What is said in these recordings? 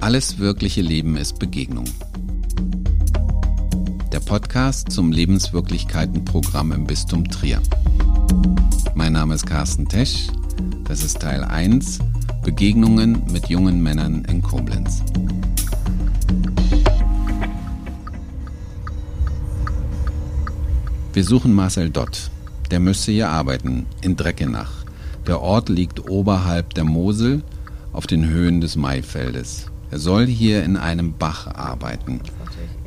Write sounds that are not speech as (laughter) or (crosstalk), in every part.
Alles wirkliche Leben ist Begegnung. Der Podcast zum Lebenswirklichkeiten-Programm im Bistum Trier. Mein Name ist Carsten Tesch. Das ist Teil 1 Begegnungen mit jungen Männern in Koblenz. Wir suchen Marcel Dott. Der müsste hier arbeiten, in Dreckenach. Der Ort liegt oberhalb der Mosel auf den Höhen des Maifeldes. Er soll hier in einem Bach arbeiten.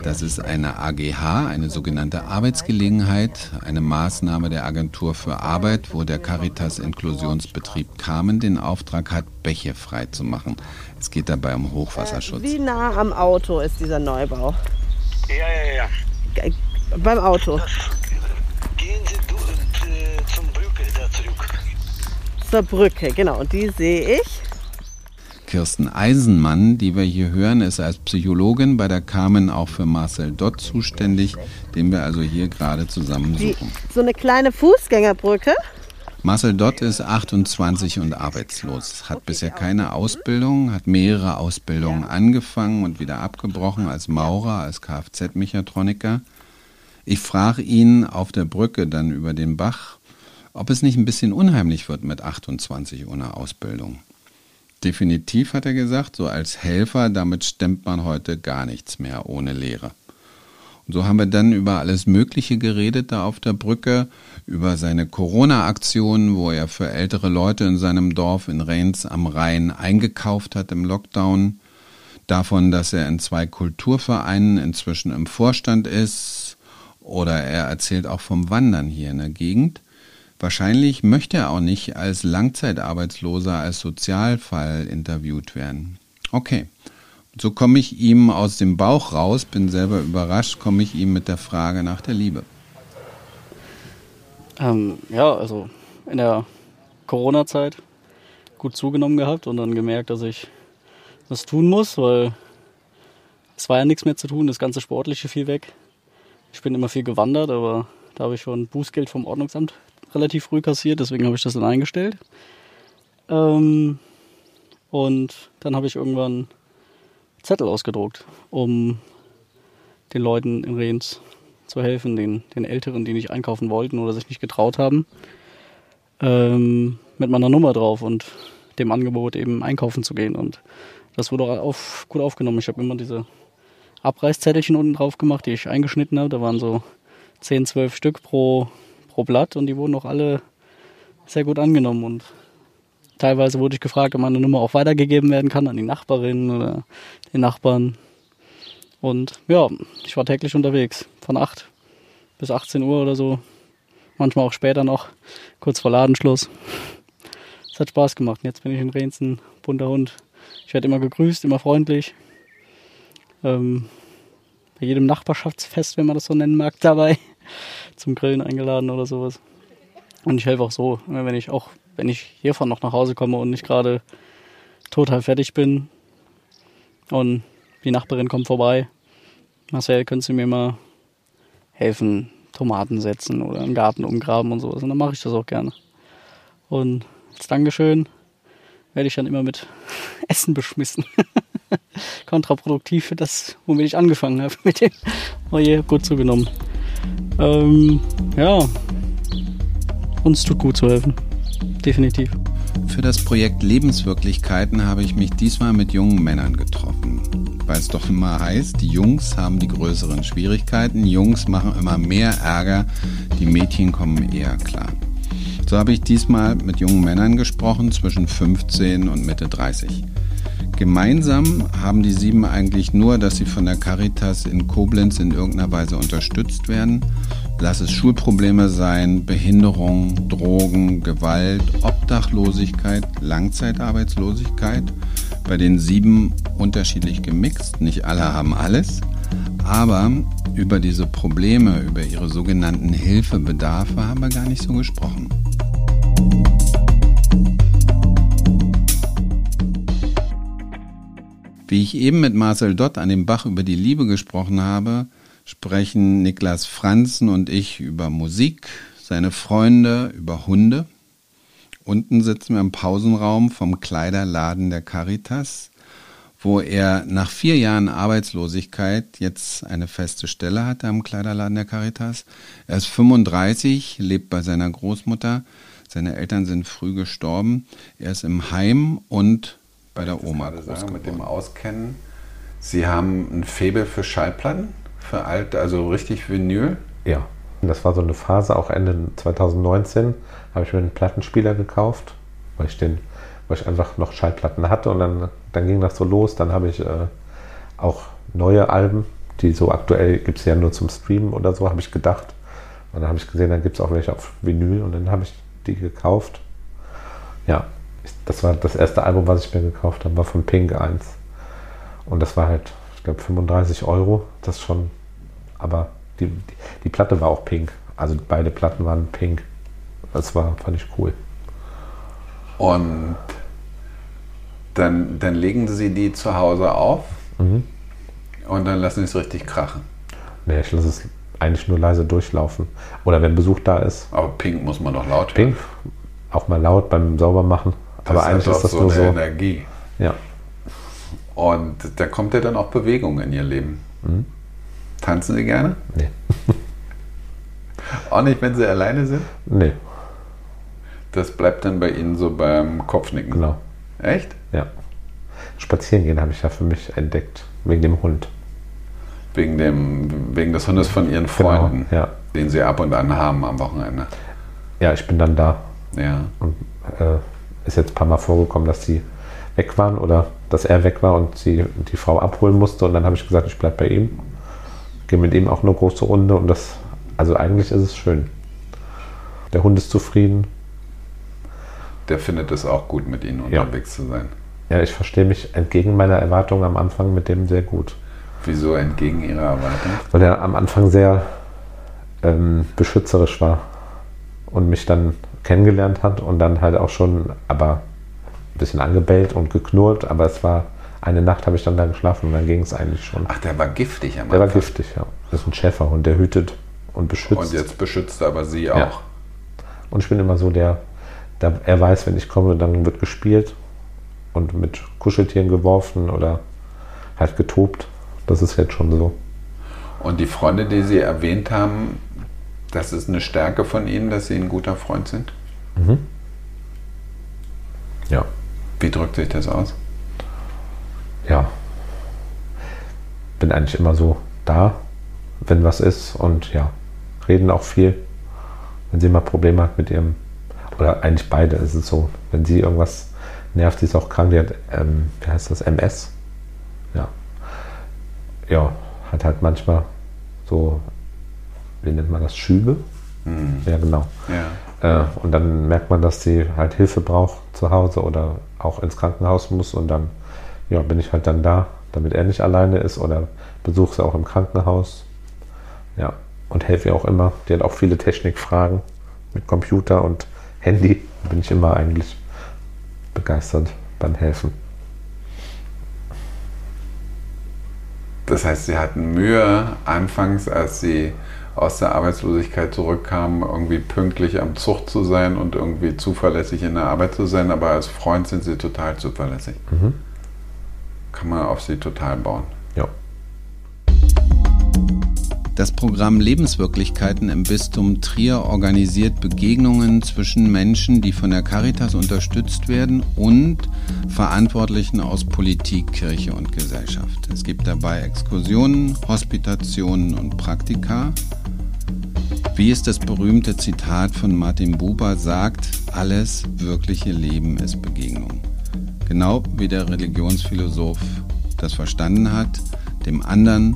Das ist eine AGH, eine sogenannte Arbeitsgelegenheit, eine Maßnahme der Agentur für Arbeit, wo der Caritas Inklusionsbetrieb Kamen den Auftrag hat, Bäche frei zu machen. Es geht dabei um Hochwasserschutz. Wie nah am Auto ist dieser Neubau? Ja, ja, ja. Beim Auto. Das, gehen Sie du, äh, zum Brücke da zurück. Zur Brücke, genau. Und die sehe ich. Kirsten Eisenmann, die wir hier hören, ist als Psychologin bei der Carmen auch für Marcel Dott zuständig, den wir also hier gerade zusammen suchen. so eine kleine Fußgängerbrücke. Marcel Dott ist 28 und arbeitslos, hat bisher keine Ausbildung, hat mehrere Ausbildungen angefangen und wieder abgebrochen als Maurer, als Kfz-Mechatroniker. Ich frage ihn auf der Brücke dann über den Bach, ob es nicht ein bisschen unheimlich wird mit 28 ohne Ausbildung. Definitiv hat er gesagt, so als Helfer, damit stemmt man heute gar nichts mehr ohne Lehre. Und so haben wir dann über alles Mögliche geredet da auf der Brücke, über seine Corona-Aktion, wo er für ältere Leute in seinem Dorf in Rheins am Rhein eingekauft hat im Lockdown, davon, dass er in zwei Kulturvereinen inzwischen im Vorstand ist, oder er erzählt auch vom Wandern hier in der Gegend. Wahrscheinlich möchte er auch nicht als Langzeitarbeitsloser, als Sozialfall interviewt werden. Okay, so komme ich ihm aus dem Bauch raus, bin selber überrascht, komme ich ihm mit der Frage nach der Liebe. Ähm, ja, also in der Corona-Zeit gut zugenommen gehabt und dann gemerkt, dass ich das tun muss, weil es war ja nichts mehr zu tun, das ganze Sportliche fiel weg. Ich bin immer viel gewandert, aber da habe ich schon Bußgeld vom Ordnungsamt relativ früh kassiert, deswegen habe ich das dann eingestellt. Ähm, und dann habe ich irgendwann Zettel ausgedruckt, um den Leuten in Rehns zu helfen, den, den Älteren, die nicht einkaufen wollten oder sich nicht getraut haben, ähm, mit meiner Nummer drauf und dem Angebot eben einkaufen zu gehen. Und das wurde auch auf, gut aufgenommen. Ich habe immer diese Abreißzettelchen unten drauf gemacht, die ich eingeschnitten habe. Da waren so 10, 12 Stück pro, pro Blatt und die wurden auch alle sehr gut angenommen. Und teilweise wurde ich gefragt, ob meine Nummer auch weitergegeben werden kann an die Nachbarin oder den Nachbarn. Und ja, ich war täglich unterwegs, von 8 bis 18 Uhr oder so. Manchmal auch später noch, kurz vor Ladenschluss. Es hat Spaß gemacht. Jetzt bin ich in Rehns ein bunter Hund. Ich werde immer gegrüßt, immer freundlich. Ähm, bei jedem Nachbarschaftsfest, wenn man das so nennen mag, dabei. Zum Grillen eingeladen oder sowas. Und ich helfe auch so, wenn ich auch, wenn ich hiervon noch nach Hause komme und nicht gerade total fertig bin und die Nachbarin kommt vorbei. Marcel, könntest du mir mal helfen, Tomaten setzen oder einen Garten umgraben und sowas. Und dann mache ich das auch gerne. Und als Dankeschön werde ich dann immer mit (laughs) Essen beschmissen. (laughs) Kontraproduktiv für das, womit ich angefangen habe. (laughs) Mit dem oh je, gut zugenommen. Ähm, ja, uns tut gut zu helfen. Definitiv. Für das Projekt Lebenswirklichkeiten habe ich mich diesmal mit jungen Männern getroffen. Weil es doch immer heißt, die Jungs haben die größeren Schwierigkeiten, Jungs machen immer mehr Ärger, die Mädchen kommen eher klar. So habe ich diesmal mit jungen Männern gesprochen zwischen 15 und Mitte 30. Gemeinsam haben die sieben eigentlich nur, dass sie von der Caritas in Koblenz in irgendeiner Weise unterstützt werden. Lass es Schulprobleme sein, Behinderung, Drogen, Gewalt, Obdachlosigkeit, Langzeitarbeitslosigkeit. Bei den sieben unterschiedlich gemixt. Nicht alle haben alles. Aber über diese Probleme, über ihre sogenannten Hilfebedarfe haben wir gar nicht so gesprochen. Wie ich eben mit Marcel Dott an dem Bach über die Liebe gesprochen habe, sprechen Niklas Franzen und ich über Musik, seine Freunde, über Hunde. Unten sitzen wir im Pausenraum vom Kleiderladen der Caritas, wo er nach vier Jahren Arbeitslosigkeit jetzt eine feste Stelle hatte am Kleiderladen der Caritas. Er ist 35, lebt bei seiner Großmutter. Seine Eltern sind früh gestorben. Er ist im Heim und bei der Oma groß sagen, mit dem Auskennen. Sie haben ein Faible für Schallplatten, für alte, also richtig Vinyl. Ja, das war so eine Phase, auch Ende 2019 habe ich mir einen Plattenspieler gekauft, weil ich den, weil ich einfach noch Schallplatten hatte und dann, dann ging das so los. Dann habe ich äh, auch neue Alben, die so aktuell gibt es ja nur zum Streamen oder so, habe ich gedacht. Und dann habe ich gesehen, dann gibt es auch welche auf Vinyl und dann habe ich die gekauft. Ja, das war das erste Album, was ich mir gekauft habe, war von Pink 1. Und das war halt, ich glaube, 35 Euro. Das schon, aber die, die, die, Platte war auch pink. Also beide Platten waren pink. Das war, fand ich cool. Und dann, dann legen Sie die zu Hause auf mhm. und dann lassen Sie es richtig krachen. Nee, ich lasse es eigentlich nur leise durchlaufen. Oder wenn Besuch da ist. Aber Pink muss man doch laut hören. Pink, auch mal laut beim Saubermachen. Das Aber eigentlich ist das so nur so. Energie. Ja. Und da kommt ja dann auch Bewegung in Ihr Leben. Mhm. Tanzen Sie gerne? Nee. auch nicht, wenn Sie alleine sind? Nee. Das bleibt dann bei Ihnen so beim Kopfnicken? Genau. Echt? Ja. Spazieren gehen habe ich ja für mich entdeckt, wegen dem Hund. Wegen, dem, wegen des Hundes von Ihren genau, Freunden, genau, ja. den Sie ab und an haben am Wochenende. Ja, ich bin dann da. Ja. Und äh, ist jetzt ein paar Mal vorgekommen, dass sie weg waren oder dass er weg war und sie die Frau abholen musste. Und dann habe ich gesagt, ich bleibe bei ihm. Gehe mit ihm auch eine große Runde und das, also eigentlich ist es schön. Der Hund ist zufrieden. Der findet es auch gut, mit Ihnen unterwegs ja. zu sein. Ja, ich verstehe mich entgegen meiner Erwartungen am Anfang mit dem sehr gut. Wieso entgegen Ihrer Erwartung? Weil er am Anfang sehr ähm, beschützerisch war und mich dann kennengelernt hat und dann halt auch schon, aber ein bisschen angebellt und geknurrt, aber es war eine Nacht habe ich dann da geschlafen und dann ging es eigentlich schon. Ach, der war giftig am Der war giftig, ja. Das ist ein Schäferhund, der hütet und beschützt. Und jetzt beschützt aber sie auch. Ja. Und ich bin immer so der, der, er weiß, wenn ich komme, dann wird gespielt und mit Kuscheltieren geworfen oder halt getobt. Das ist jetzt schon so. Und die Freunde, die Sie erwähnt haben, das ist eine Stärke von Ihnen, dass Sie ein guter Freund sind? Mhm. Ja. Wie drückt sich das aus? Ja. Bin eigentlich immer so da, wenn was ist und ja, reden auch viel. Wenn sie mal Probleme hat mit ihrem, oder eigentlich beide ist es so, wenn sie irgendwas nervt, sie ist auch krank, die hat, ähm, wie heißt das, MS? Ja. Ja, hat halt manchmal so wie nennt man das, Schübe. Mhm. Ja, genau. Ja. Äh, und dann merkt man, dass sie halt Hilfe braucht zu Hause oder auch ins Krankenhaus muss und dann ja, bin ich halt dann da, damit er nicht alleine ist oder besuche sie auch im Krankenhaus. Ja, und helfe ihr auch immer. Die hat auch viele Technikfragen mit Computer und Handy. Da bin ich immer eigentlich begeistert beim Helfen. Das heißt, Sie hatten Mühe anfangs, als Sie aus der Arbeitslosigkeit zurückkamen, irgendwie pünktlich am Zug zu sein und irgendwie zuverlässig in der Arbeit zu sein, aber als Freund sind sie total zuverlässig. Mhm. Kann man auf sie total bauen. Ja. Das Programm Lebenswirklichkeiten im Bistum Trier organisiert Begegnungen zwischen Menschen, die von der Caritas unterstützt werden und Verantwortlichen aus Politik, Kirche und Gesellschaft. Es gibt dabei Exkursionen, Hospitationen und Praktika. Wie es das berühmte Zitat von Martin Buber sagt, alles wirkliche Leben ist Begegnung. Genau wie der Religionsphilosoph das verstanden hat, dem anderen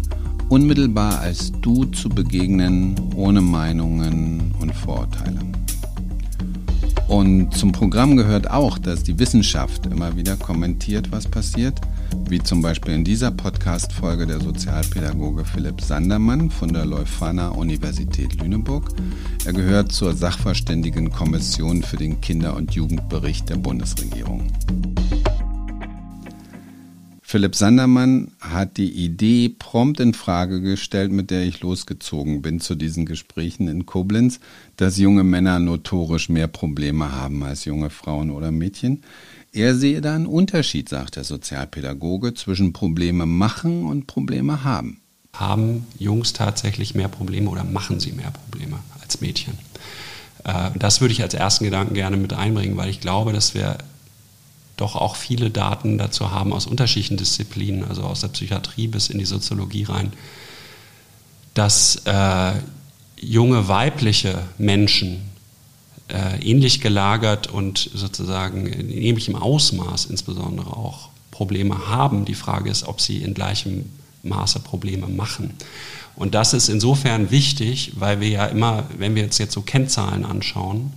unmittelbar als du zu begegnen, ohne Meinungen und Vorurteile. Und zum Programm gehört auch, dass die Wissenschaft immer wieder kommentiert, was passiert, wie zum Beispiel in dieser Podcast-Folge der Sozialpädagoge Philipp Sandermann von der Leuphana Universität Lüneburg. Er gehört zur Sachverständigenkommission für den Kinder- und Jugendbericht der Bundesregierung. Philipp Sandermann hat die Idee prompt in Frage gestellt, mit der ich losgezogen bin zu diesen Gesprächen in Koblenz, dass junge Männer notorisch mehr Probleme haben als junge Frauen oder Mädchen. Er sehe da einen Unterschied, sagt der Sozialpädagoge, zwischen Probleme machen und Probleme haben. Haben Jungs tatsächlich mehr Probleme oder machen sie mehr Probleme als Mädchen? Äh, das würde ich als ersten Gedanken gerne mit einbringen, weil ich glaube, dass wir doch auch viele Daten dazu haben aus unterschiedlichen Disziplinen, also aus der Psychiatrie bis in die Soziologie rein, dass äh, junge weibliche Menschen ähnlich gelagert und sozusagen in ähnlichem Ausmaß insbesondere auch Probleme haben. Die Frage ist, ob sie in gleichem Maße Probleme machen. Und das ist insofern wichtig, weil wir ja immer, wenn wir uns jetzt so Kennzahlen anschauen,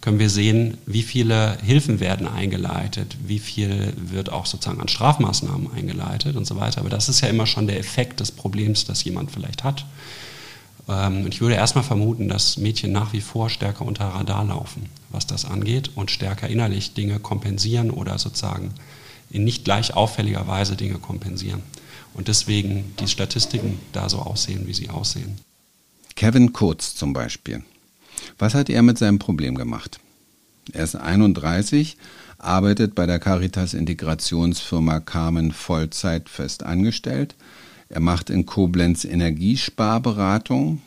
können wir sehen, wie viele Hilfen werden eingeleitet, wie viel wird auch sozusagen an Strafmaßnahmen eingeleitet und so weiter. Aber das ist ja immer schon der Effekt des Problems, das jemand vielleicht hat. Ähm, und ich würde erstmal vermuten, dass Mädchen nach wie vor stärker unter Radar laufen, was das angeht und stärker innerlich Dinge kompensieren oder sozusagen in nicht gleich auffälliger Weise Dinge kompensieren. Und deswegen die Statistiken da so aussehen, wie sie aussehen. Kevin Kurz zum Beispiel. Was hat er mit seinem Problem gemacht? Er ist 31, arbeitet bei der Caritas Integrationsfirma Carmen Vollzeit fest angestellt. Er macht in Koblenz Energiesparberatung.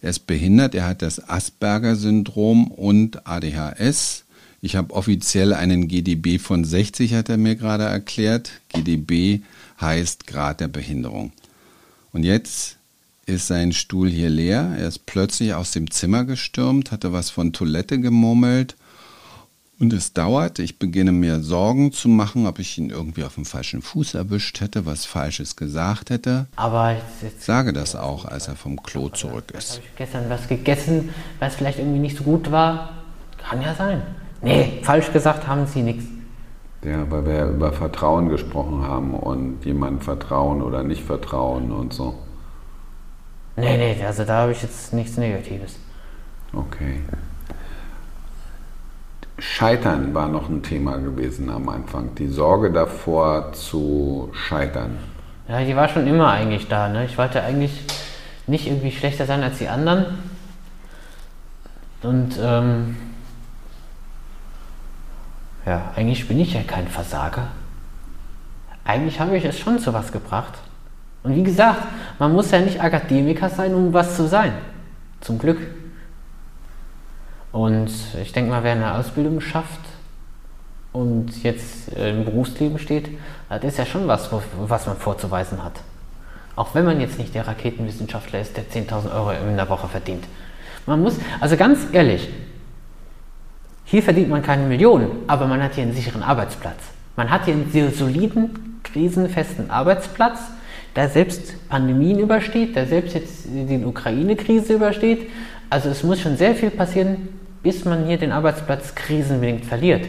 Er ist behindert, er hat das Asperger-Syndrom und ADHS. Ich habe offiziell einen GDB von 60, hat er mir gerade erklärt. GDB heißt Grad der Behinderung. Und jetzt ist sein Stuhl hier leer. Er ist plötzlich aus dem Zimmer gestürmt, hatte was von Toilette gemurmelt. Und es dauert. Ich beginne mir Sorgen zu machen, ob ich ihn irgendwie auf dem falschen Fuß erwischt hätte, was Falsches gesagt hätte. Aber jetzt, jetzt Sage das auch, als er vom Klo zurück ist. habe ich gestern was gegessen, was vielleicht irgendwie nicht so gut war. Kann ja sein. Nee, falsch gesagt haben sie nichts. Ja, weil wir ja über Vertrauen gesprochen haben und jemandem vertrauen oder nicht vertrauen und so. Nee, nee, also da habe ich jetzt nichts Negatives. Okay. Scheitern war noch ein Thema gewesen am Anfang. Die Sorge davor zu scheitern. Ja, die war schon immer eigentlich da. Ne? Ich wollte eigentlich nicht irgendwie schlechter sein als die anderen. Und ähm, ja, eigentlich bin ich ja kein Versager. Eigentlich habe ich es schon zu was gebracht. Und wie gesagt, man muss ja nicht Akademiker sein, um was zu sein. Zum Glück. Und ich denke mal, wer eine Ausbildung schafft und jetzt im Berufsleben steht, das ist ja schon was, was man vorzuweisen hat. Auch wenn man jetzt nicht der Raketenwissenschaftler ist, der 10.000 Euro in der Woche verdient. Man muss, also ganz ehrlich, hier verdient man keine Millionen, aber man hat hier einen sicheren Arbeitsplatz. Man hat hier einen sehr soliden, krisenfesten Arbeitsplatz, der selbst Pandemien übersteht, der selbst jetzt die Ukraine-Krise übersteht. Also es muss schon sehr viel passieren, bis man hier den Arbeitsplatz krisenbedingt verliert.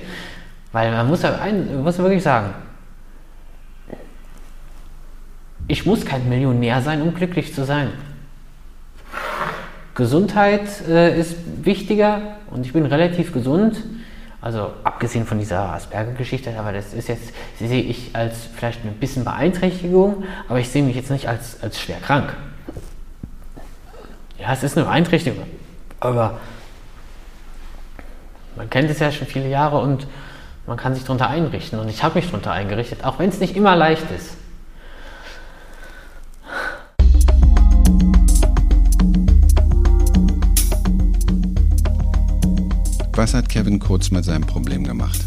Weil man muss, ein, muss wirklich sagen, ich muss kein Millionär sein, um glücklich zu sein. Gesundheit äh, ist wichtiger und ich bin relativ gesund. Also abgesehen von dieser Asperger-Geschichte, aber das ist jetzt, sehe ich als vielleicht ein bisschen Beeinträchtigung, aber ich sehe mich jetzt nicht als, als schwer krank. Ja, es ist eine Beeinträchtigung, aber man kennt es ja schon viele Jahre und man kann sich darunter einrichten und ich habe mich darunter eingerichtet, auch wenn es nicht immer leicht ist. Was hat Kevin Kurz mit seinem Problem gemacht?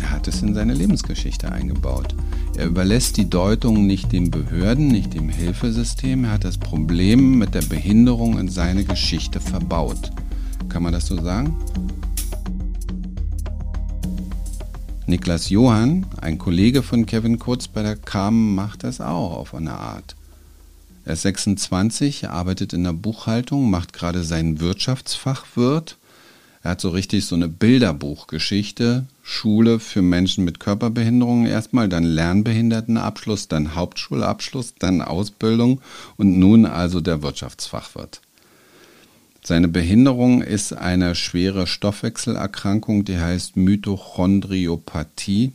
Er hat es in seine Lebensgeschichte eingebaut. Er überlässt die Deutung nicht den Behörden, nicht dem Hilfesystem. Er hat das Problem mit der Behinderung in seine Geschichte verbaut. Kann man das so sagen? Niklas Johann, ein Kollege von Kevin Kurz bei der KAM, macht das auch auf eine Art. Er ist 26, arbeitet in der Buchhaltung, macht gerade seinen Wirtschaftsfachwirt er hat so richtig so eine Bilderbuchgeschichte. Schule für Menschen mit Körperbehinderungen erstmal, dann Lernbehindertenabschluss, dann Hauptschulabschluss, dann Ausbildung und nun also der Wirtschaftsfachwirt. Seine Behinderung ist eine schwere Stoffwechselerkrankung, die heißt Mitochondriopathie.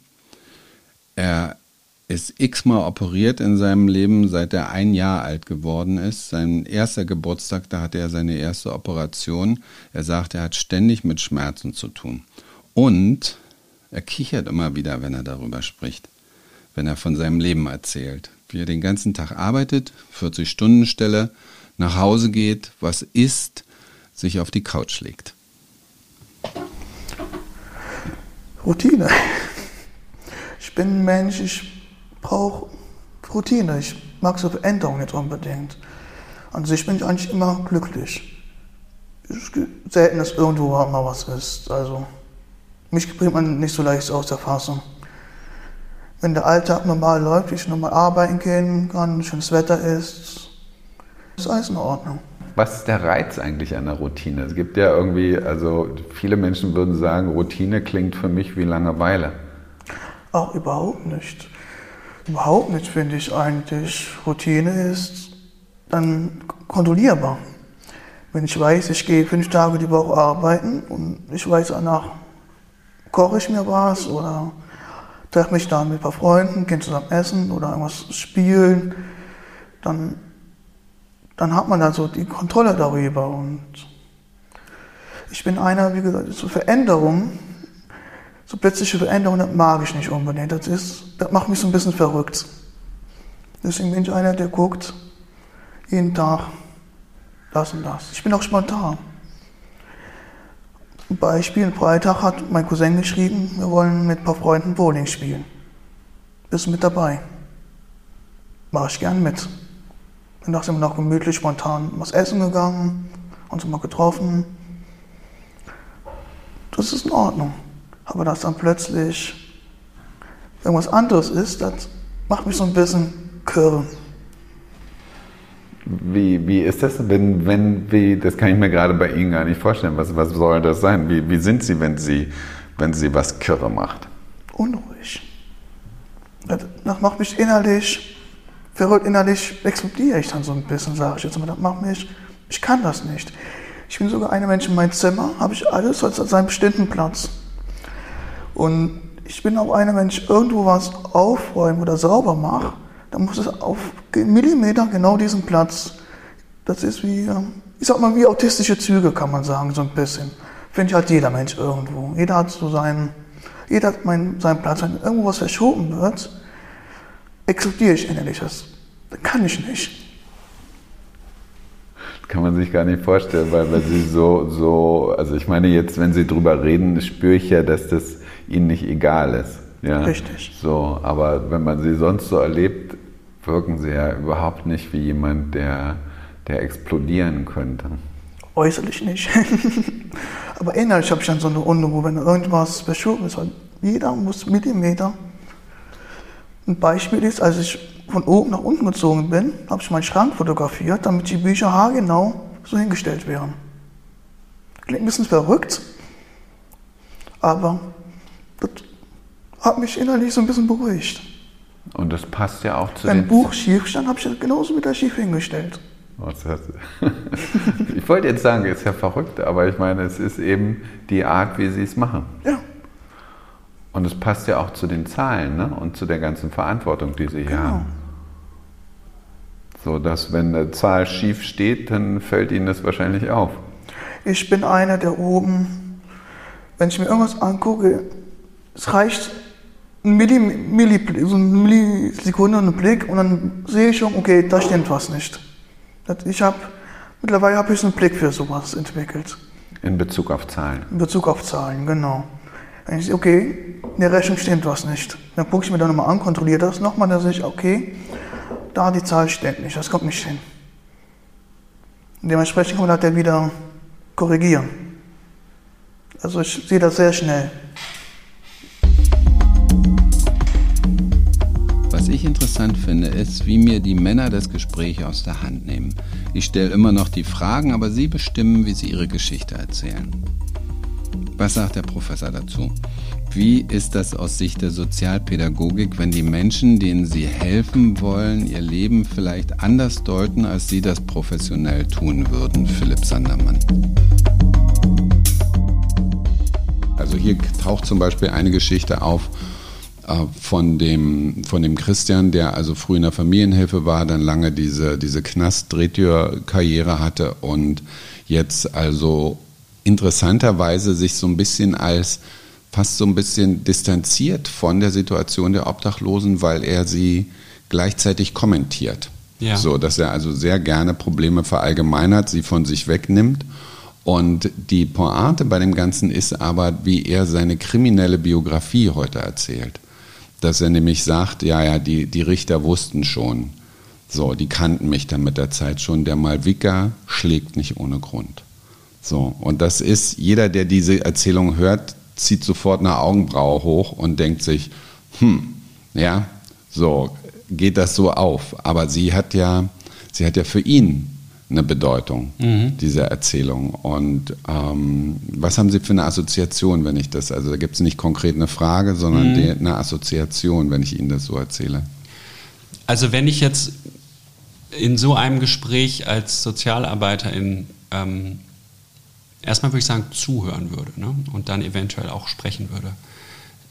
Er ist x-mal operiert in seinem Leben, seit er ein Jahr alt geworden ist. Sein erster Geburtstag, da hatte er seine erste Operation. Er sagt, er hat ständig mit Schmerzen zu tun. Und er kichert immer wieder, wenn er darüber spricht, wenn er von seinem Leben erzählt, wie er den ganzen Tag arbeitet, 40 Stunden Stelle, nach Hause geht, was isst, sich auf die Couch legt. Routine. Ich bin ein Mensch, ich brauche Routine. Ich mag so Veränderungen nicht unbedingt. An sich bin ich eigentlich immer glücklich. Es gibt selten, dass irgendwo mal was ist. Also, mich bringt man nicht so leicht aus der Fassung. Wenn der Alltag normal läuft, ich normal arbeiten gehen kann, schönes Wetter ist, ist alles in Ordnung. Was ist der Reiz eigentlich an der Routine? Es gibt ja irgendwie, also viele Menschen würden sagen, Routine klingt für mich wie Langeweile. Auch überhaupt nicht. Überhaupt nicht, finde ich eigentlich. Routine ist dann kontrollierbar. Wenn ich weiß, ich gehe fünf Tage die Woche arbeiten und ich weiß, danach koche ich mir was oder treffe mich dann mit ein paar Freunden, gehen zusammen essen oder irgendwas spielen, dann dann hat man also die Kontrolle darüber. Und ich bin einer, wie gesagt, so Veränderungen, so plötzliche Veränderungen, das mag ich nicht unbedingt. Das, ist, das macht mich so ein bisschen verrückt. Deswegen bin ich einer, der guckt jeden Tag das und das. Ich bin auch spontan. Beispiel, Freitag hat mein Cousin geschrieben, wir wollen mit ein paar Freunden Bowling spielen. Bist mit dabei? Mach ich gern mit. Danach sind wir noch gemütlich spontan was essen gegangen, uns mal getroffen. Das ist in Ordnung. Aber dass dann plötzlich irgendwas anderes ist, das macht mich so ein bisschen kirre. Wie, wie ist das, wenn, wenn, wie, das kann ich mir gerade bei Ihnen gar nicht vorstellen. Was, was soll das sein? Wie, wie sind Sie, wenn Sie, wenn Sie was kirre macht? Unruhig. Das, das macht mich innerlich verrückt innerlich explodiere ich dann so ein bisschen, sage ich jetzt mal, das macht mich, ich kann das nicht. Ich bin sogar ein Mensch in meinem Zimmer, habe ich alles an seinem bestimmten Platz. Und ich bin auch einer, wenn ich irgendwo was aufräume oder sauber mache, dann muss es auf Millimeter genau diesen Platz. Das ist wie, ich sag mal, wie autistische Züge, kann man sagen, so ein bisschen. Finde ich halt jeder Mensch irgendwo. Jeder hat so seinen, jeder hat meinen, seinen Platz. Wenn irgendwo was verschoben wird, explodiere ich innerlich. Das kann ich nicht. Kann man sich gar nicht vorstellen, weil, weil sie so, so, also ich meine jetzt, wenn sie drüber reden, spüre ich ja, dass das ihnen nicht egal ist. Ja? Richtig. So, aber wenn man sie sonst so erlebt, wirken sie ja überhaupt nicht wie jemand, der, der explodieren könnte. Äußerlich nicht. (laughs) aber innerlich habe ich dann so eine Unruhe, wenn irgendwas verschoben ist. Jeder muss Millimeter ein Beispiel ist, als ich von oben nach unten gezogen bin, habe ich meinen Schrank fotografiert, damit die Bücher haargenau so hingestellt werden. Klingt ein bisschen verrückt, aber das hat mich innerlich so ein bisschen beruhigt. Und das passt ja auch zu Wenn ein Buch schief stand, habe ich das genauso wieder schief hingestellt. (laughs) ich wollte jetzt sagen, ist ja verrückt, aber ich meine, es ist eben die Art, wie sie es machen. Ja. Und es passt ja auch zu den Zahlen ne? und zu der ganzen Verantwortung, die Sie hier genau. haben. So dass, wenn eine Zahl schief steht, dann fällt Ihnen das wahrscheinlich auf. Ich bin einer, der oben, wenn ich mir irgendwas angucke, es reicht ein Milli, Milli, so eine Millisekunde, einen Blick und dann sehe ich schon, okay, da stimmt was nicht. Ich habe, mittlerweile habe ich so einen Blick für sowas entwickelt. In Bezug auf Zahlen? In Bezug auf Zahlen, genau. Dann ich okay, in der Rechnung stimmt was nicht. Dann gucke ich mir da nochmal an, kontrolliere das nochmal, dann sehe ich, okay, da die Zahl stimmt nicht, das kommt nicht hin. Dementsprechend kann man das dann wieder korrigieren. Also ich sehe das sehr schnell. Was ich interessant finde, ist, wie mir die Männer das Gespräch aus der Hand nehmen. Ich stelle immer noch die Fragen, aber sie bestimmen, wie sie ihre Geschichte erzählen. Was sagt der Professor dazu? Wie ist das aus Sicht der Sozialpädagogik, wenn die Menschen, denen Sie helfen wollen, ihr Leben vielleicht anders deuten, als Sie das professionell tun würden, Philipp Sandermann? Also hier taucht zum Beispiel eine Geschichte auf äh, von dem, von dem Christian, der also früh in der Familienhilfe war, dann lange diese, diese Knast-Drehtür-Karriere hatte und jetzt also interessanterweise sich so ein bisschen als fast so ein bisschen distanziert von der Situation der Obdachlosen, weil er sie gleichzeitig kommentiert. Ja. So, dass er also sehr gerne Probleme verallgemeinert, sie von sich wegnimmt. Und die Pointe bei dem Ganzen ist aber, wie er seine kriminelle Biografie heute erzählt. Dass er nämlich sagt, ja, ja, die, die Richter wussten schon. So, die kannten mich dann mit der Zeit schon. Der Malvika schlägt nicht ohne Grund. So, und das ist, jeder, der diese Erzählung hört, zieht sofort eine Augenbraue hoch und denkt sich, hm, ja, so, geht das so auf. Aber sie hat ja, sie hat ja für ihn eine Bedeutung, mhm. diese Erzählung. Und ähm, was haben Sie für eine Assoziation, wenn ich das, also da gibt es nicht konkret eine Frage, sondern mhm. die, eine Assoziation, wenn ich Ihnen das so erzähle? Also wenn ich jetzt in so einem Gespräch als Sozialarbeiterin ähm, erstmal würde ich sagen, zuhören würde ne? und dann eventuell auch sprechen würde,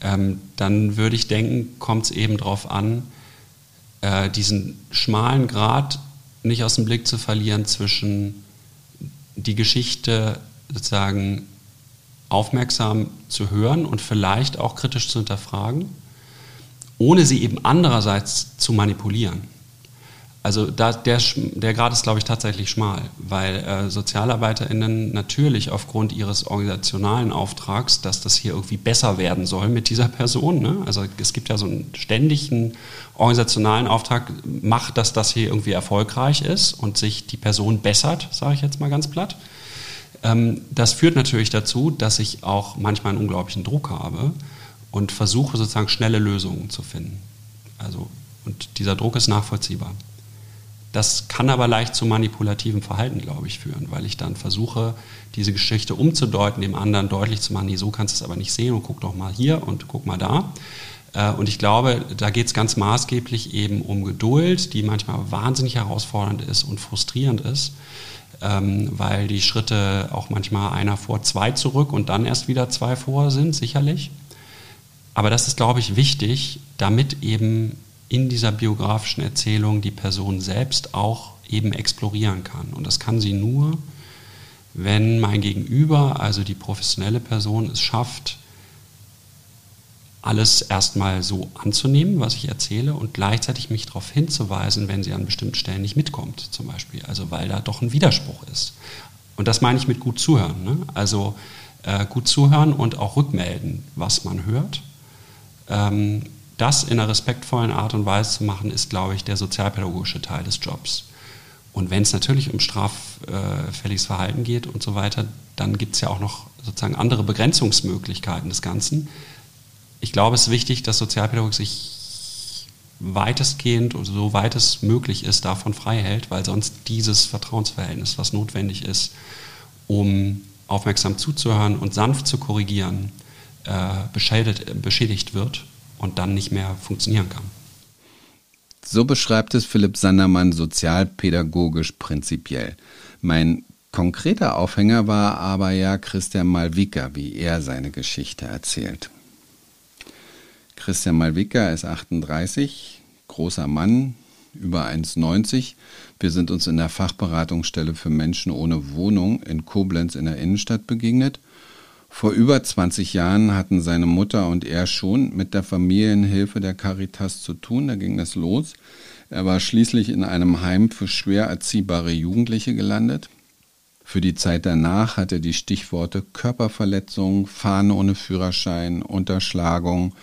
ähm, dann würde ich denken, kommt es eben darauf an, äh, diesen schmalen Grad nicht aus dem Blick zu verlieren zwischen die Geschichte sozusagen aufmerksam zu hören und vielleicht auch kritisch zu hinterfragen, ohne sie eben andererseits zu manipulieren. Also da, der, der Grad ist, glaube ich, tatsächlich schmal, weil äh, SozialarbeiterInnen natürlich aufgrund ihres organisationalen Auftrags, dass das hier irgendwie besser werden soll mit dieser Person, ne? also es gibt ja so einen ständigen organisationalen Auftrag, macht, dass das hier irgendwie erfolgreich ist und sich die Person bessert, sage ich jetzt mal ganz platt. Ähm, das führt natürlich dazu, dass ich auch manchmal einen unglaublichen Druck habe und versuche sozusagen schnelle Lösungen zu finden. Also, und dieser Druck ist nachvollziehbar. Das kann aber leicht zu manipulativem Verhalten, glaube ich, führen, weil ich dann versuche, diese Geschichte umzudeuten, dem anderen deutlich zu machen, nee, so kannst du es aber nicht sehen und guck doch mal hier und guck mal da. Äh, und ich glaube, da geht es ganz maßgeblich eben um Geduld, die manchmal wahnsinnig herausfordernd ist und frustrierend ist, ähm, weil die Schritte auch manchmal einer vor, zwei zurück und dann erst wieder zwei vor sind, sicherlich. Aber das ist, glaube ich, wichtig, damit eben in dieser biografischen Erzählung die Person selbst auch eben explorieren kann. Und das kann sie nur, wenn mein Gegenüber, also die professionelle Person, es schafft, alles erstmal so anzunehmen, was ich erzähle, und gleichzeitig mich darauf hinzuweisen, wenn sie an bestimmten Stellen nicht mitkommt, zum Beispiel. Also weil da doch ein Widerspruch ist. Und das meine ich mit gut zuhören. Ne? Also äh, gut zuhören und auch rückmelden, was man hört. Ähm, das in einer respektvollen Art und Weise zu machen, ist, glaube ich, der sozialpädagogische Teil des Jobs. Und wenn es natürlich um straffälliges Verhalten geht und so weiter, dann gibt es ja auch noch sozusagen andere Begrenzungsmöglichkeiten des Ganzen. Ich glaube, es ist wichtig, dass Sozialpädagogik sich weitestgehend oder so weit es möglich ist, davon frei hält, weil sonst dieses Vertrauensverhältnis, was notwendig ist, um aufmerksam zuzuhören und sanft zu korrigieren, äh, beschädigt wird und dann nicht mehr funktionieren kann. So beschreibt es Philipp Sandermann sozialpädagogisch prinzipiell. Mein konkreter Aufhänger war aber ja Christian Malvika, wie er seine Geschichte erzählt. Christian Malvika ist 38, großer Mann, über 1,90. Wir sind uns in der Fachberatungsstelle für Menschen ohne Wohnung in Koblenz in der Innenstadt begegnet vor über 20 Jahren hatten seine Mutter und er schon mit der Familienhilfe der Caritas zu tun. Da ging das los. Er war schließlich in einem Heim für schwer erziehbare Jugendliche gelandet. Für die Zeit danach hat er die Stichworte Körperverletzung, Fahren ohne Führerschein, Unterschlagung,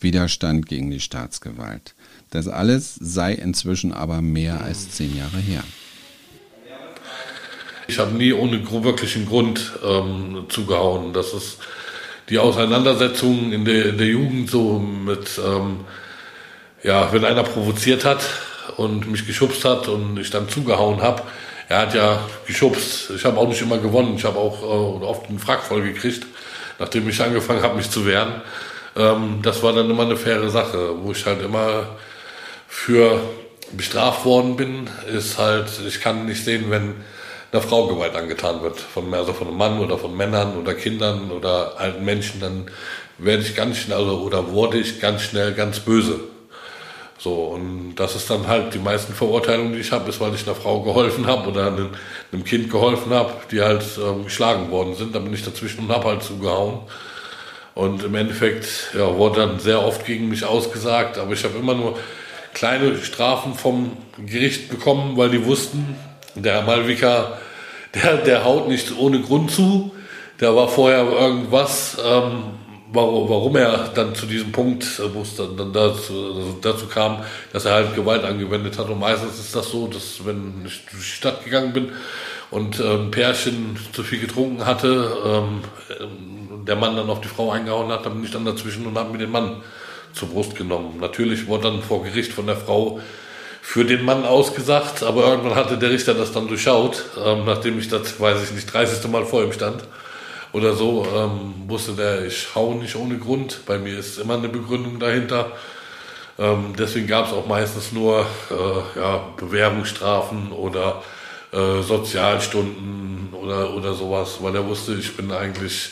Widerstand gegen die Staatsgewalt. Das alles sei inzwischen aber mehr als zehn Jahre her. Ich habe nie ohne wirklichen Grund ähm, zugehauen. Das ist die Auseinandersetzung in der, in der Jugend so mit, ähm, ja, wenn einer provoziert hat und mich geschubst hat und ich dann zugehauen habe, er hat ja geschubst. Ich habe auch nicht immer gewonnen. Ich habe auch äh, oft einen Frack voll gekriegt, nachdem ich angefangen habe, mich zu wehren. Ähm, das war dann immer eine faire Sache, wo ich halt immer für bestraft worden bin, ist halt, ich kann nicht sehen, wenn einer Frau Gewalt angetan wird, von, also von einem Mann oder von Männern oder Kindern oder alten Menschen, dann werde ich ganz schnell also, oder wurde ich ganz schnell ganz böse. So, und das ist dann halt die meisten Verurteilungen, die ich habe, ist, weil ich einer Frau geholfen habe oder einem, einem, Kind geholfen habe, die halt ähm, geschlagen worden sind. Da bin ich dazwischen und habe halt zugehauen. Und im Endeffekt ja, wurde dann sehr oft gegen mich ausgesagt, aber ich habe immer nur kleine Strafen vom Gericht bekommen, weil die wussten, der Malvika, der, der haut nicht ohne Grund zu. Der war vorher irgendwas, ähm, warum, warum er dann zu diesem Punkt, äh, wo es dann, dann dazu, dazu kam, dass er halt Gewalt angewendet hat. Und meistens ist das so, dass wenn ich durch die Stadt gegangen bin und ein Pärchen zu viel getrunken hatte, ähm, der Mann dann auf die Frau eingehauen hat, dann bin ich dann dazwischen und habe mir den Mann zur Brust genommen. Natürlich wurde dann vor Gericht von der Frau für den Mann ausgesagt, aber irgendwann hatte der Richter das dann durchschaut, ähm, nachdem ich das, weiß ich nicht, 30. Mal vor ihm stand oder so, ähm, wusste der, ich hau nicht ohne Grund. Bei mir ist immer eine Begründung dahinter. Ähm, deswegen gab es auch meistens nur äh, ja, Bewährungsstrafen oder äh, Sozialstunden oder, oder sowas, weil er wusste, ich bin eigentlich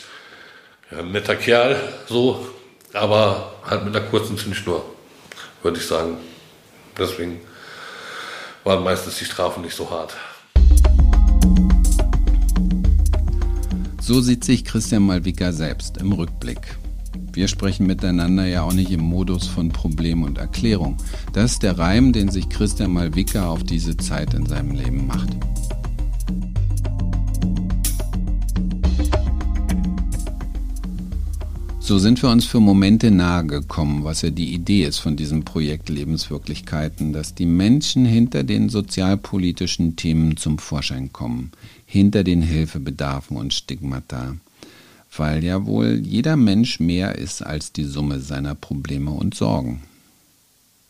ja, ein netter Kerl, so, aber halt mit einer kurzen Zündschnur, würde ich sagen. Deswegen waren meistens die Strafen nicht so hart. So sieht sich Christian Malvika selbst im Rückblick. Wir sprechen miteinander ja auch nicht im Modus von Problem und Erklärung. Das ist der Reim, den sich Christian Malvika auf diese Zeit in seinem Leben macht. So sind wir uns für Momente nahe gekommen, was ja die Idee ist von diesem Projekt Lebenswirklichkeiten, dass die Menschen hinter den sozialpolitischen Themen zum Vorschein kommen, hinter den Hilfebedarfen und Stigmata, weil ja wohl jeder Mensch mehr ist als die Summe seiner Probleme und Sorgen.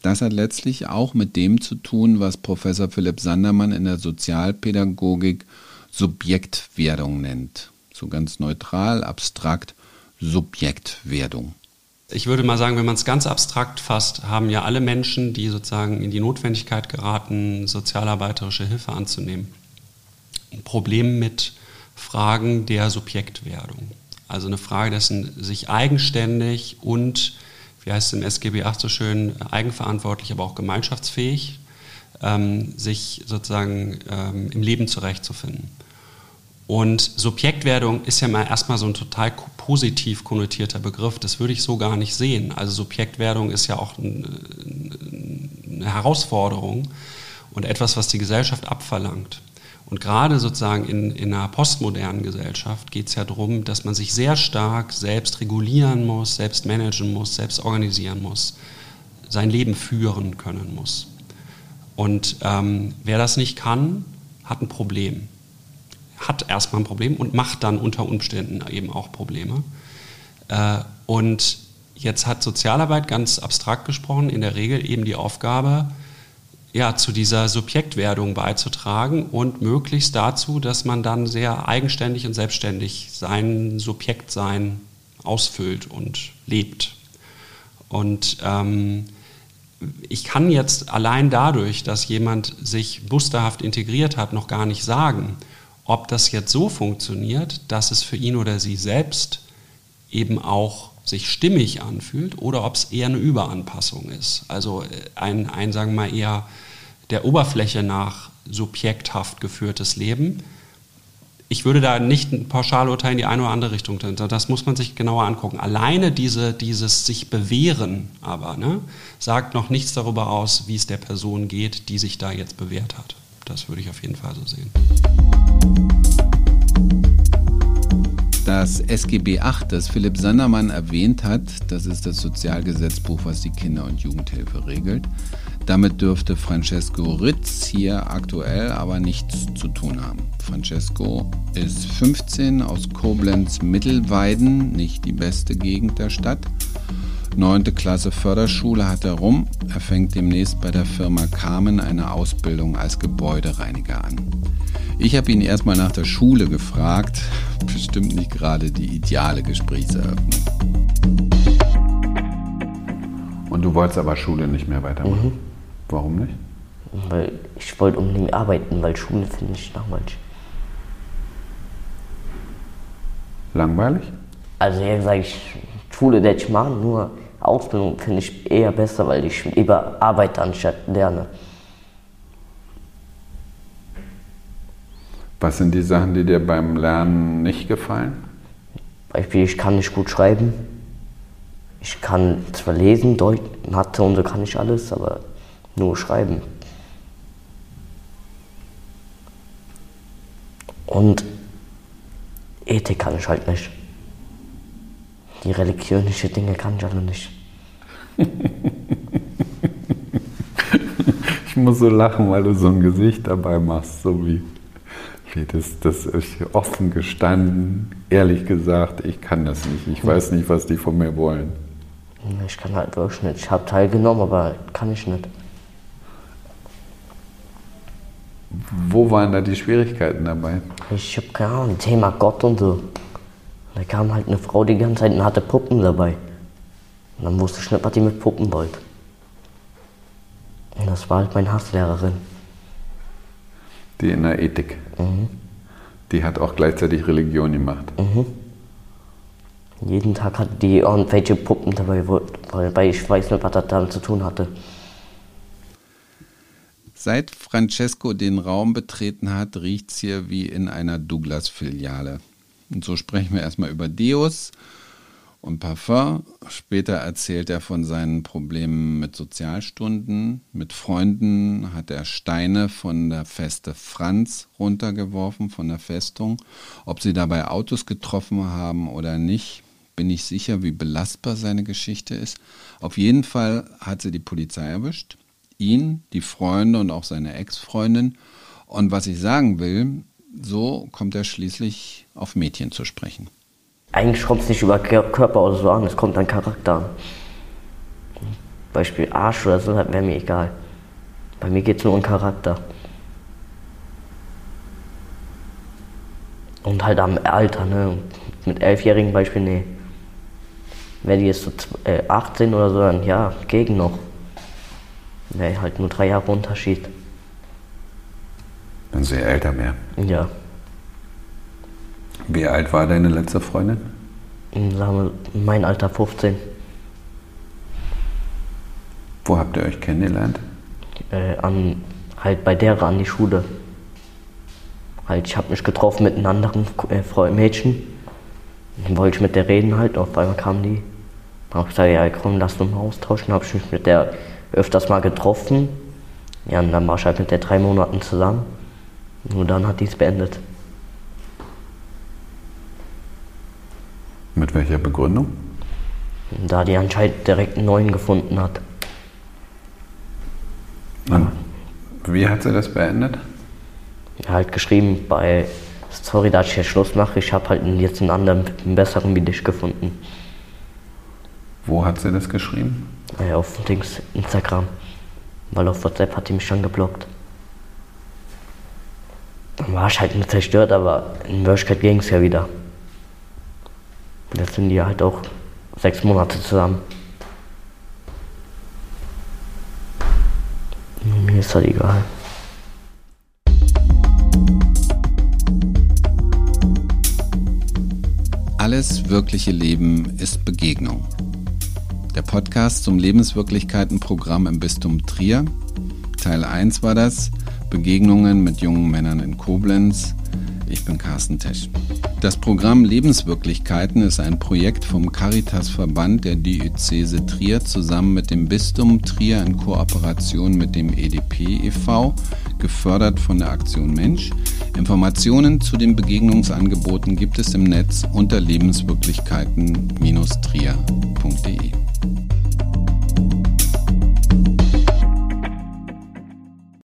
Das hat letztlich auch mit dem zu tun, was Professor Philipp Sandermann in der Sozialpädagogik Subjektwerdung nennt. So ganz neutral, abstrakt Subjektwerdung? Ich würde mal sagen, wenn man es ganz abstrakt fasst, haben ja alle Menschen, die sozusagen in die Notwendigkeit geraten, sozialarbeiterische Hilfe anzunehmen, ein Problem mit Fragen der Subjektwerdung. Also eine Frage dessen, sich eigenständig und, wie heißt es im SGB 8 so schön, eigenverantwortlich, aber auch gemeinschaftsfähig, ähm, sich sozusagen ähm, im Leben zurechtzufinden. Und Subjektwerdung ist ja mal erstmal so ein total positiv konnotierter Begriff. Das würde ich so gar nicht sehen. Also Subjektwerdung ist ja auch eine Herausforderung und etwas, was die Gesellschaft abverlangt. Und gerade sozusagen in, in einer postmodernen Gesellschaft geht es ja darum, dass man sich sehr stark selbst regulieren muss, selbst managen muss, selbst organisieren muss, sein Leben führen können muss. Und ähm, wer das nicht kann, hat ein Problem hat erstmal ein Problem und macht dann unter Umständen eben auch Probleme. Äh, und jetzt hat Sozialarbeit ganz abstrakt gesprochen in der Regel eben die Aufgabe, ja, zu dieser Subjektwerdung beizutragen und möglichst dazu, dass man dann sehr eigenständig und selbstständig sein Subjektsein ausfüllt und lebt. Und ähm, ich kann jetzt allein dadurch, dass jemand sich musterhaft integriert hat, noch gar nicht sagen, ob das jetzt so funktioniert, dass es für ihn oder sie selbst eben auch sich stimmig anfühlt oder ob es eher eine Überanpassung ist. Also äh, ein, ein, sagen wir mal, eher der Oberfläche nach subjekthaft geführtes Leben. Ich würde da nicht ein Pauschalurteil in die eine oder andere Richtung. Das muss man sich genauer angucken. Alleine diese, dieses sich bewähren aber ne, sagt noch nichts darüber aus, wie es der Person geht, die sich da jetzt bewährt hat. Das würde ich auf jeden Fall so sehen. Das SGB VIII, das Philipp Sandermann erwähnt hat, das ist das Sozialgesetzbuch, was die Kinder- und Jugendhilfe regelt. Damit dürfte Francesco Ritz hier aktuell aber nichts zu tun haben. Francesco ist 15 aus Koblenz-Mittelweiden, nicht die beste Gegend der Stadt. Neunte Klasse Förderschule hat er rum. Er fängt demnächst bei der Firma Carmen eine Ausbildung als Gebäudereiniger an. Ich habe ihn erstmal nach der Schule gefragt. Bestimmt nicht gerade die ideale Gesprächseröffnung. Und du wolltest aber Schule nicht mehr weitermachen? Mhm. Warum nicht? Weil ich wollte unbedingt arbeiten, weil Schule finde ich langweilig. Langweilig? Also ja, sage ich, Schule werde ich machen, nur Ausbildung finde ich eher besser, weil ich lieber arbeite anstatt lerne. Was sind die Sachen, die dir beim Lernen nicht gefallen? Beispiel, ich kann nicht gut schreiben. Ich kann zwar lesen, Deutsch, Mathe und so kann ich alles, aber nur schreiben. Und Ethik kann ich halt nicht. Die religiösen Dinge kann ich alle nicht. (laughs) Ich muss so lachen, weil du so ein Gesicht dabei machst, so wie, wie das, das ist offen gestanden, ehrlich gesagt, ich kann das nicht. Ich weiß nicht, was die von mir wollen. Ich kann halt wirklich nicht. Ich habe teilgenommen, aber kann ich nicht. Wo waren da die Schwierigkeiten dabei? Ich habe keine Ahnung, Thema Gott und so. Da kam halt eine Frau die ganze Zeit und hatte Puppen dabei. Und dann wusste ich nicht, was die mit Puppen wollte. Und das war halt meine Hasslehrerin. Die in der Ethik. Mhm. Die hat auch gleichzeitig Religion gemacht. Mhm. Jeden Tag hatte die irgendwelche Puppen dabei, wo- weil, ich weiß nicht, was das damit zu tun hatte. Seit Francesco den Raum betreten hat, riecht's hier wie in einer Douglas-Filiale. Und so sprechen wir erstmal über Deos und Parfum. Später erzählt er von seinen Problemen mit Sozialstunden. Mit Freunden hat er Steine von der Feste Franz runtergeworfen, von der Festung. Ob sie dabei Autos getroffen haben oder nicht, bin ich sicher, wie belastbar seine Geschichte ist. Auf jeden Fall hat sie die Polizei erwischt. Ihn, die Freunde und auch seine Ex-Freundin. Und was ich sagen will, so kommt er schließlich auf Mädchen zu sprechen. Eigentlich kommt es nicht über Kör- Körper oder so an, es kommt an Charakter an. Beispiel Arsch oder so, wäre mir egal. Bei mir geht es nur um Charakter. Und halt am Alter, ne? Mit elfjährigen Beispiel, nee. Wäre die jetzt so zw- äh, 18 oder so, dann ja, gegen noch. Wäre halt nur drei Jahre Unterschied. Wenn sie älter wäre. Ja. Wie alt war deine letzte Freundin? Und Sagen wir, mein Alter 15. Wo habt ihr euch kennengelernt? äh, an, halt bei der an die Schule. Halt, ich habe mich getroffen mit einem anderen äh, Mädchen. Dann wollte ich mit der reden halt, auf einmal kam die. Dann hab ich gesagt, ja komm, lass uns mal austauschen. Dann habe ich mich mit der öfters mal getroffen. Ja, und dann war ich halt mit der drei Monaten zusammen. Nur dann hat die es beendet. Mit welcher Begründung? Da die anscheinend direkt einen neuen gefunden hat. Und wie hat sie das beendet? Er halt geschrieben bei Sorry, dass ich hier Schluss mache. Ich habe halt jetzt einen anderen, einen besseren wie dich gefunden. Wo hat sie das geschrieben? Äh, auf Dings, Instagram. Weil auf WhatsApp hat die mich schon geblockt. Dann war ich halt nur zerstört, aber in Wirklichkeit ging es ja wieder. Jetzt sind die halt auch sechs Monate zusammen. Mir ist das egal. Alles wirkliche Leben ist Begegnung. Der Podcast zum Lebenswirklichkeiten-Programm im Bistum Trier. Teil 1 war das, Begegnungen mit jungen Männern in Koblenz. Ich bin Carsten Tesch. Das Programm Lebenswirklichkeiten ist ein Projekt vom Caritas-Verband der Diözese Trier zusammen mit dem Bistum Trier in Kooperation mit dem EDP e.V., gefördert von der Aktion Mensch. Informationen zu den Begegnungsangeboten gibt es im Netz unter lebenswirklichkeiten-trier.de.